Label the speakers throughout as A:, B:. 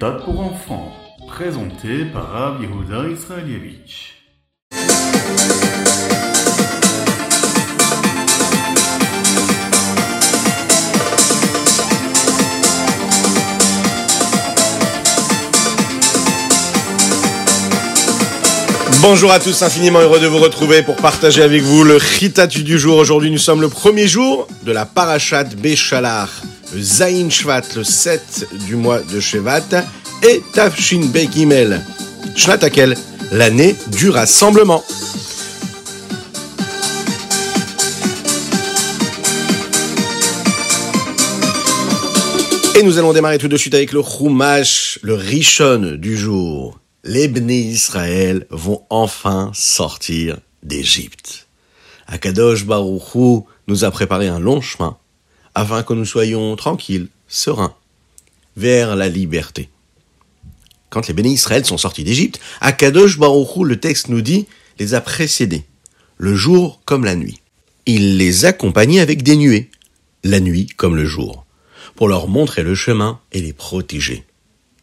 A: méthode pour enfants, présenté par Rav Yehuda Israelievich.
B: Bonjour à tous, infiniment heureux de vous retrouver pour partager avec vous le Chitatu du jour. Aujourd'hui, nous sommes le premier jour de la Parashat Béchalar, le Zayin Shvat, le 7 du mois de Shevat, et Tafshin Begimel, Shnatakel, l'année du rassemblement? Et nous allons démarrer tout de suite avec le Chumash, le Rishon du jour les Bnei Israël vont enfin sortir d'Égypte. Akadosh Baruchou nous a préparé un long chemin afin que nous soyons tranquilles, sereins, vers la liberté. Quand les Béné Israël sont sortis d'Égypte, Akadosh Baruchou, le texte nous dit, les a précédés, le jour comme la nuit. Il les accompagnait avec des nuées, la nuit comme le jour, pour leur montrer le chemin et les protéger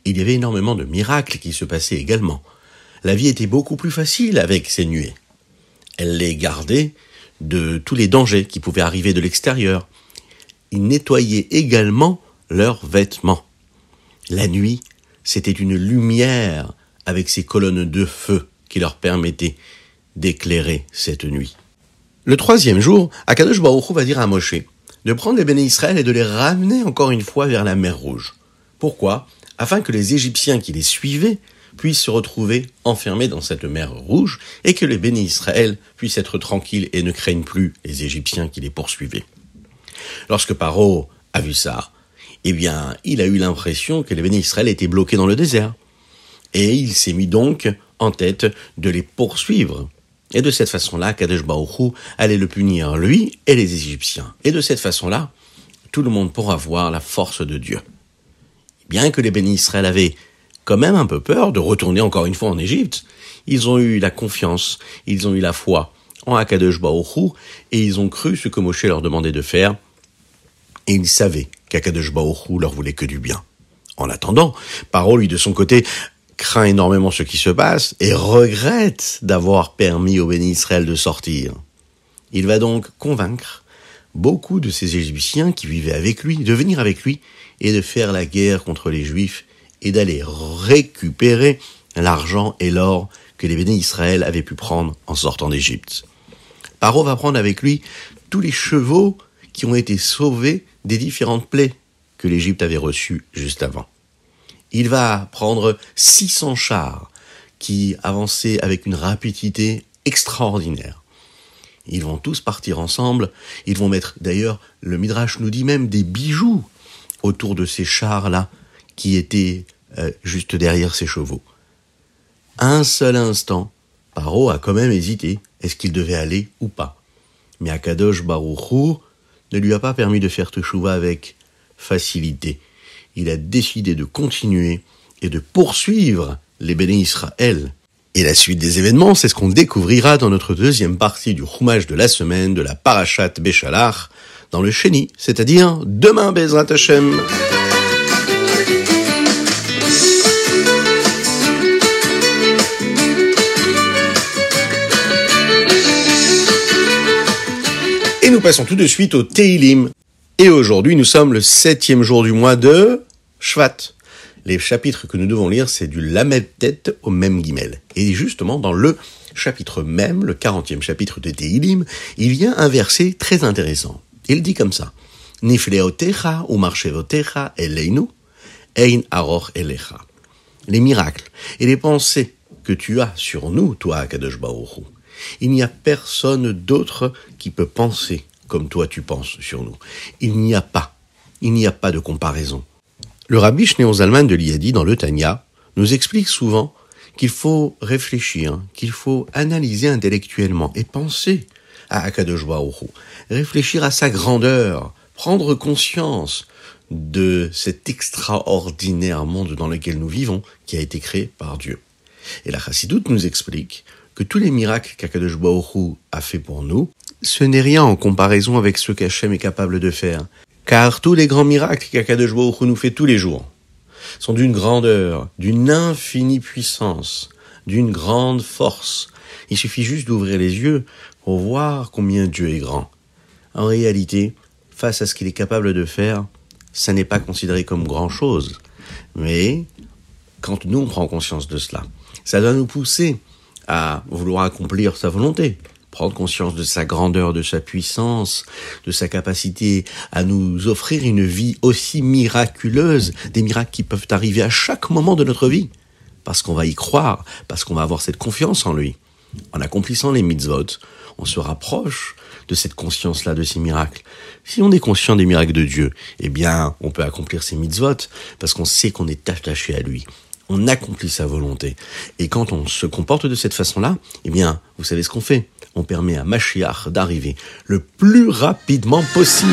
B: il y avait énormément de miracles qui se passaient également. La vie était beaucoup plus facile avec ces nuées. Elle les gardait de tous les dangers qui pouvaient arriver de l'extérieur. Ils nettoyaient également leurs vêtements. La nuit, c'était une lumière avec ces colonnes de feu qui leur permettaient d'éclairer cette nuit. Le troisième jour, Akadosh Baruch va dire à Moshe de prendre les béné Israël et de les ramener encore une fois vers la mer Rouge. Pourquoi? Afin que les Égyptiens qui les suivaient puissent se retrouver enfermés dans cette mer rouge et que les bénis Israël puissent être tranquilles et ne craignent plus les Égyptiens qui les poursuivaient. Lorsque Paro a vu ça, eh bien, il a eu l'impression que les bénis Israël étaient bloqués dans le désert. Et il s'est mis donc en tête de les poursuivre. Et de cette façon-là, Kadesh Baruchou allait le punir, lui et les Égyptiens. Et de cette façon-là, tout le monde pourra voir la force de Dieu bien que les bénis Israël avaient quand même un peu peur de retourner encore une fois en Égypte, ils ont eu la confiance, ils ont eu la foi en Akadosh et ils ont cru ce que Moshe leur demandait de faire, et ils savaient qu'Akadosh Baoru leur voulait que du bien. En attendant, Paro, lui, de son côté, craint énormément ce qui se passe et regrette d'avoir permis aux bénis Israël de sortir. Il va donc convaincre beaucoup de ces Égyptiens qui vivaient avec lui de venir avec lui et de faire la guerre contre les Juifs et d'aller récupérer l'argent et l'or que les bénis Israël avaient pu prendre en sortant d'Égypte. Paro va prendre avec lui tous les chevaux qui ont été sauvés des différentes plaies que l'Égypte avait reçues juste avant. Il va prendre 600 chars qui avançaient avec une rapidité extraordinaire. Ils vont tous partir ensemble. Ils vont mettre, d'ailleurs, le Midrash nous dit même des bijoux autour de ces chars-là qui étaient euh, juste derrière ces chevaux. Un seul instant, Paro a quand même hésité. Est-ce qu'il devait aller ou pas Mais Akadosh ne lui a pas permis de faire teshuva avec facilité. Il a décidé de continuer et de poursuivre les bénis Israël. Et la suite des événements, c'est ce qu'on découvrira dans notre deuxième partie du roumage de la semaine de la Parashat Béchalar, dans le Chéni, c'est-à-dire demain Bezrat Hashem. Passons tout de suite au Teilim. Et aujourd'hui, nous sommes le septième jour du mois de Shvat. Les chapitres que nous devons lire, c'est du Lamed Tête au même Guimel. Et justement, dans le chapitre même, le 40e chapitre de Teilim, il y a un verset très intéressant. Il dit comme ça. Nifleotecha ou marchevotecha eleinu, ein elecha. Les miracles et les pensées que tu as sur nous, toi, Akadosh Baruch il n'y a personne d'autre qui peut penser comme toi tu penses sur nous. Il n'y a pas, il n'y a pas de comparaison. Le rabbi Shneon Zalman de l'Iadi dans le Tanya nous explique souvent qu'il faut réfléchir, qu'il faut analyser intellectuellement et penser à Akadosh réfléchir à sa grandeur, prendre conscience de cet extraordinaire monde dans lequel nous vivons, qui a été créé par Dieu. Et la Chassidoute nous explique que tous les miracles qu'Akadosh a fait pour nous, ce n'est rien en comparaison avec ce qu'Hachem est capable de faire. Car tous les grands miracles qu'Akadosh nous fait tous les jours, sont d'une grandeur, d'une infinie puissance, d'une grande force. Il suffit juste d'ouvrir les yeux pour voir combien Dieu est grand. En réalité, face à ce qu'il est capable de faire, ça n'est pas considéré comme grand chose. Mais, quand nous on prend conscience de cela, ça doit nous pousser à vouloir accomplir sa volonté, prendre conscience de sa grandeur, de sa puissance, de sa capacité à nous offrir une vie aussi miraculeuse, des miracles qui peuvent arriver à chaque moment de notre vie, parce qu'on va y croire, parce qu'on va avoir cette confiance en lui. En accomplissant les mitzvot, on se rapproche de cette conscience-là, de ces miracles. Si on est conscient des miracles de Dieu, eh bien, on peut accomplir ces mitzvot, parce qu'on sait qu'on est attaché à lui on accomplit sa volonté. Et quand on se comporte de cette façon-là, eh bien, vous savez ce qu'on fait On permet à Mashiach d'arriver le plus rapidement possible.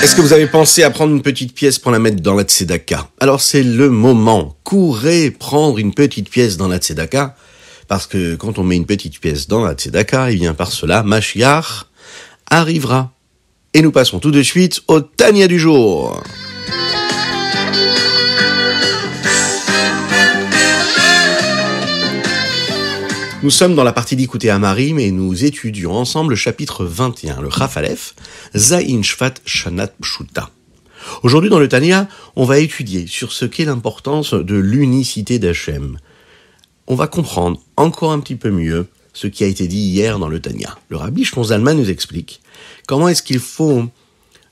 B: Est-ce que vous avez pensé à prendre une petite pièce pour la mettre dans la tzedaka? Alors c'est le moment. Courez prendre une petite pièce dans la tzedaka parce que quand on met une petite pièce dans la tzedaka, et eh bien par cela, Mashiach arrivera. Et nous passons tout de suite au Tania du jour. Nous sommes dans la partie d'écouter Amarim et nous étudions ensemble le chapitre 21, le Chafalef, Zain Shvat Shanat Pshuta. Aujourd'hui dans le Tania, on va étudier sur ce qu'est l'importance de l'unicité d'Hachem, on va comprendre encore un petit peu mieux ce qui a été dit hier dans le Tanya. Le rabbi Shmonzalman nous explique comment est-ce qu'il faut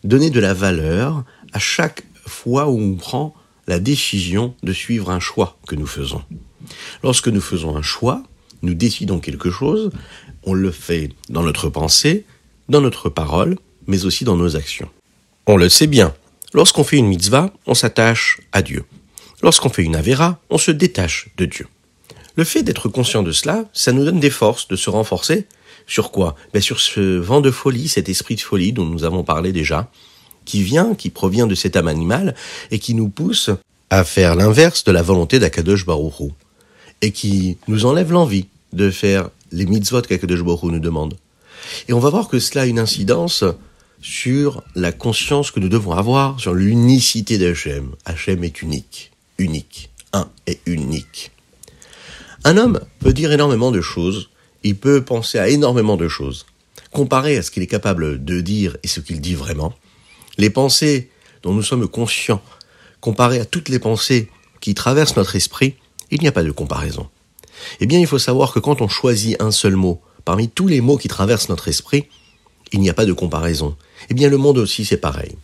B: donner de la valeur à chaque fois où on prend la décision de suivre un choix que nous faisons. Lorsque nous faisons un choix, nous décidons quelque chose, on le fait dans notre pensée, dans notre parole, mais aussi dans nos actions. On le sait bien, lorsqu'on fait une mitzvah, on s'attache à Dieu. Lorsqu'on fait une avéra, on se détache de Dieu. Le fait d'être conscient de cela, ça nous donne des forces de se renforcer. Sur quoi? Ben Sur ce vent de folie, cet esprit de folie dont nous avons parlé déjà, qui vient, qui provient de cet âme animale, et qui nous pousse à faire l'inverse de la volonté d'Akadosh Baruch et qui nous enlève l'envie de faire les mitzvot qu'Akadosh Baruch nous demande. Et on va voir que cela a une incidence sur la conscience que nous devons avoir sur l'unicité d'Hachem. Hachem est unique, unique, un et unique. Un homme peut dire énormément de choses, il peut penser à énormément de choses. Comparé à ce qu'il est capable de dire et ce qu'il dit vraiment, les pensées dont nous sommes conscients, comparé à toutes les pensées qui traversent notre esprit, il n'y a pas de comparaison. Eh bien, il faut savoir que quand on choisit un seul mot, parmi tous les mots qui traversent notre esprit, il n'y a pas de comparaison. Eh bien, le monde aussi, c'est pareil.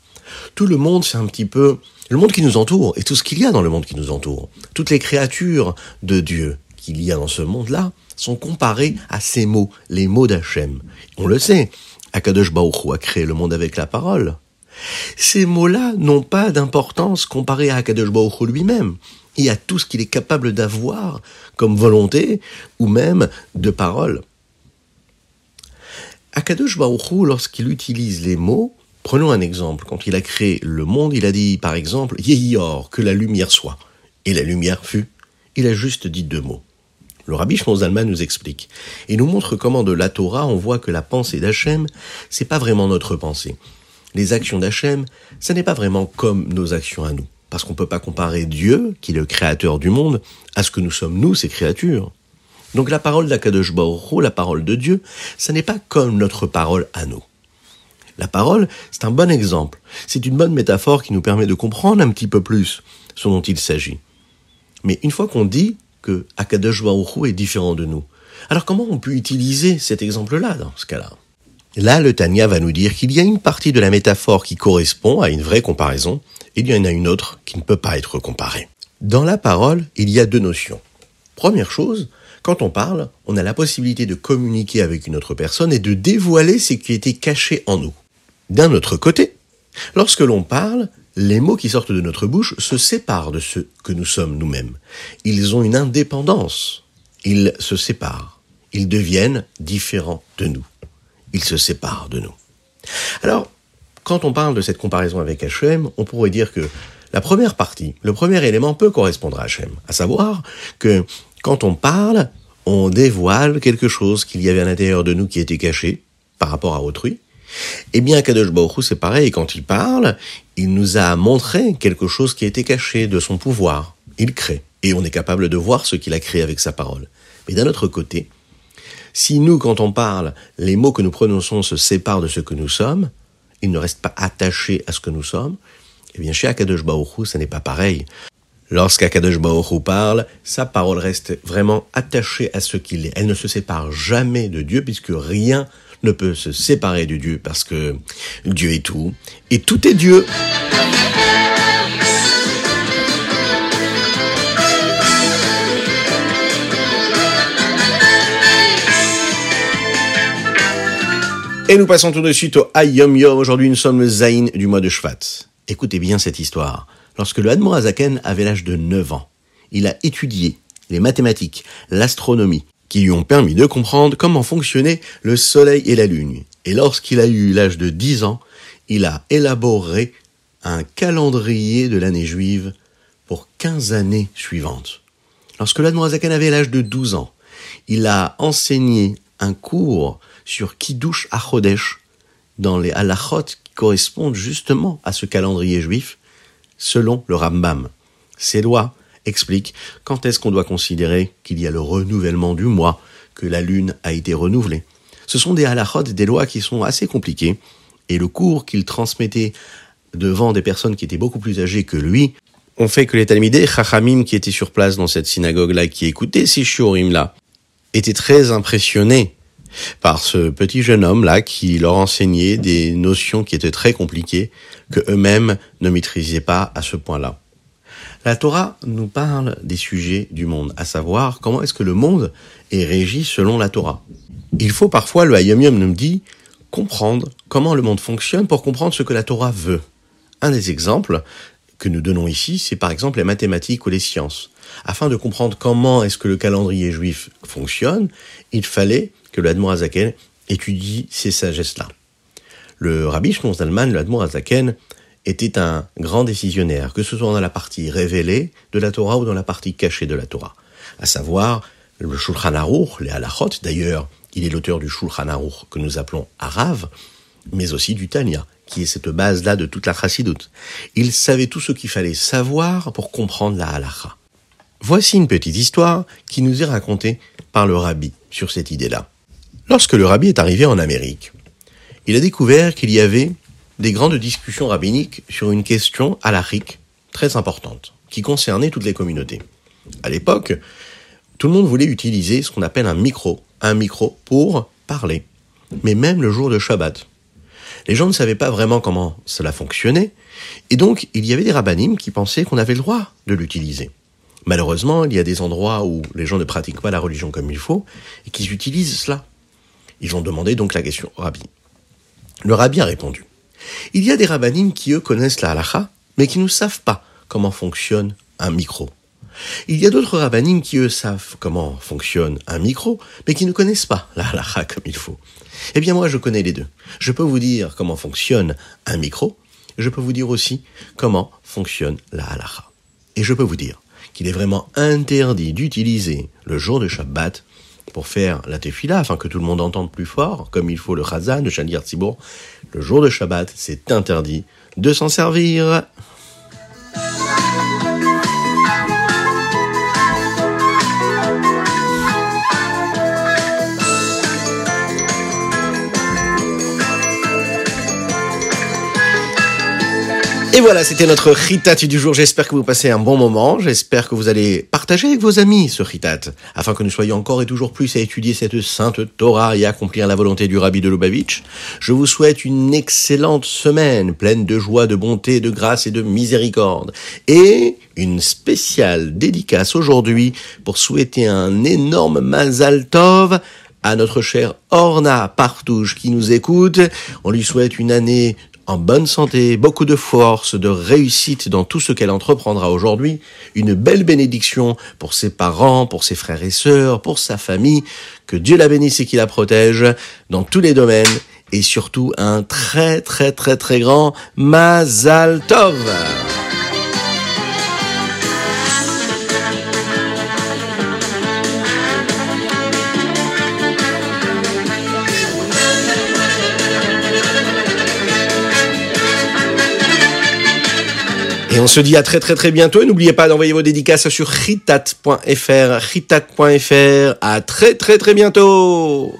B: Tout le monde, c'est un petit peu le monde qui nous entoure et tout ce qu'il y a dans le monde qui nous entoure. Toutes les créatures de Dieu, qu'il y a dans ce monde-là sont comparés à ces mots, les mots d'Hachem. On le sait, Akadosh Baruch a créé le monde avec la parole. Ces mots-là n'ont pas d'importance comparés à Akadosh Baruch lui-même et à tout ce qu'il est capable d'avoir comme volonté ou même de parole. Akadosh Baruch lorsqu'il utilise les mots, prenons un exemple, quand il a créé le monde, il a dit par exemple Yehior, que la lumière soit. Et la lumière fut. Il a juste dit deux mots. Le rabbi Shmozalman nous explique et nous montre comment de la Torah on voit que la pensée d'Hachem, c'est pas vraiment notre pensée. Les actions d'Hachem, ce n'est pas vraiment comme nos actions à nous. Parce qu'on peut pas comparer Dieu, qui est le créateur du monde, à ce que nous sommes nous, ces créatures. Donc la parole d'Akadosh Baruch la parole de Dieu, ce n'est pas comme notre parole à nous. La parole, c'est un bon exemple. C'est une bonne métaphore qui nous permet de comprendre un petit peu plus ce dont il s'agit. Mais une fois qu'on dit que Akadosh est différent de nous. Alors comment on peut utiliser cet exemple-là dans ce cas-là? Là, le Tanya va nous dire qu'il y a une partie de la métaphore qui correspond à une vraie comparaison, et il y en a une autre qui ne peut pas être comparée. Dans la parole, il y a deux notions. Première chose, quand on parle, on a la possibilité de communiquer avec une autre personne et de dévoiler ce qui était caché en nous. D'un autre côté, lorsque l'on parle, les mots qui sortent de notre bouche se séparent de ce que nous sommes nous-mêmes. Ils ont une indépendance. Ils se séparent. Ils deviennent différents de nous. Ils se séparent de nous. Alors, quand on parle de cette comparaison avec Hachem, on pourrait dire que la première partie, le premier élément peut correspondre à Hachem, à savoir que Quand on parle, on dévoile quelque chose qu'il y avait à l'intérieur de nous qui était caché par rapport à autrui. Eh bien, Kadosh Baruch c'est pareil, quand il parle, il nous a montré quelque chose qui était caché de son pouvoir. Il crée, et on est capable de voir ce qu'il a créé avec sa parole. Mais d'un autre côté, si nous, quand on parle, les mots que nous prononçons se séparent de ce que nous sommes, ils ne restent pas attachés à ce que nous sommes, eh bien, chez Akadosh Baruch ce n'est pas pareil. Lorsqu'Akadosh Baruch parle, sa parole reste vraiment attachée à ce qu'il est. Elle ne se sépare jamais de Dieu puisque rien ne peut se séparer de Dieu parce que Dieu est tout et tout est Dieu. Et nous passons tout de suite au Ayom Yom. Aujourd'hui, nous sommes le Zaïn du mois de Shvat. Écoutez bien cette histoire. Lorsque le Admorazaken avait l'âge de 9 ans, il a étudié les mathématiques, l'astronomie, lui ont permis de comprendre comment fonctionnait le Soleil et la Lune. Et lorsqu'il a eu l'âge de 10 ans, il a élaboré un calendrier de l'année juive pour 15 années suivantes. Lorsque l'Admorazaken avait l'âge de 12 ans, il a enseigné un cours sur Kiddush Achodesh dans les halachot qui correspondent justement à ce calendrier juif selon le Rambam. Ces lois expliquent quand est-ce qu'on doit considérer qu'il y a le renouvellement du mois, que la lune a été renouvelée. Ce sont des halachot, des lois qui sont assez compliquées, et le cours qu'il transmettait devant des personnes qui étaient beaucoup plus âgées que lui, ont fait que les Talmidés, Chachamim qui étaient sur place dans cette synagogue-là, qui écoutaient ces shiurim-là, étaient très impressionnés par ce petit jeune homme-là qui leur enseignait des notions qui étaient très compliquées, que eux-mêmes ne maîtrisaient pas à ce point-là. La Torah nous parle des sujets du monde, à savoir comment est-ce que le monde est régi selon la Torah. Il faut parfois, le Hayom Yom nous dit, comprendre comment le monde fonctionne pour comprendre ce que la Torah veut. Un des exemples que nous donnons ici, c'est par exemple les mathématiques ou les sciences. Afin de comprendre comment est-ce que le calendrier juif fonctionne, il fallait que le Azaken étudie ces sagesses-là. Le rabbi Shimon Zalman, le était un grand décisionnaire, que ce soit dans la partie révélée de la Torah ou dans la partie cachée de la Torah. À savoir, le Shulchan Aruch, les halachot, d'ailleurs, il est l'auteur du Shulchan Aruch que nous appelons Arav, mais aussi du Tanya, qui est cette base-là de toute la chassidoute. Il savait tout ce qu'il fallait savoir pour comprendre la halacha. Voici une petite histoire qui nous est racontée par le rabbi sur cette idée-là. Lorsque le rabbi est arrivé en Amérique, il a découvert qu'il y avait des grandes discussions rabbiniques sur une question halachique très importante, qui concernait toutes les communautés. À l'époque, tout le monde voulait utiliser ce qu'on appelle un micro, un micro pour parler, mais même le jour de Shabbat. Les gens ne savaient pas vraiment comment cela fonctionnait, et donc il y avait des rabbinim qui pensaient qu'on avait le droit de l'utiliser. Malheureusement, il y a des endroits où les gens ne pratiquent pas la religion comme il faut, et qui utilisent cela. Ils ont demandé donc la question au rabbi. Le rabbi a répondu. Il y a des rabbinim qui, eux, connaissent la halacha, mais qui ne savent pas comment fonctionne un micro. Il y a d'autres rabbinim qui, eux, savent comment fonctionne un micro, mais qui ne connaissent pas la halacha comme il faut. Eh bien, moi, je connais les deux. Je peux vous dire comment fonctionne un micro, je peux vous dire aussi comment fonctionne la halacha. Et je peux vous dire qu'il est vraiment interdit d'utiliser le jour de Shabbat pour faire la tefila, afin que tout le monde entende plus fort, comme il faut le chazan, le shalir tzibour, le jour de Shabbat, c'est interdit de s'en servir. Voilà, c'était notre ritat du jour. J'espère que vous passez un bon moment. J'espère que vous allez partager avec vos amis ce ritat, afin que nous soyons encore et toujours plus à étudier cette sainte Torah et à accomplir la volonté du rabbi de Lubavitch. Je vous souhaite une excellente semaine, pleine de joie, de bonté, de grâce et de miséricorde. Et une spéciale dédicace aujourd'hui pour souhaiter un énorme Mazal Tov à notre chère Orna Partouche qui nous écoute. On lui souhaite une année en bonne santé, beaucoup de force, de réussite dans tout ce qu'elle entreprendra aujourd'hui, une belle bénédiction pour ses parents, pour ses frères et sœurs, pour sa famille, que Dieu la bénisse et qu'il la protège dans tous les domaines, et surtout un très très très très grand Mazal Tov. Et on se dit à très très très bientôt. Et n'oubliez pas d'envoyer vos dédicaces sur ritat.fr, ritat.fr. À très très très bientôt.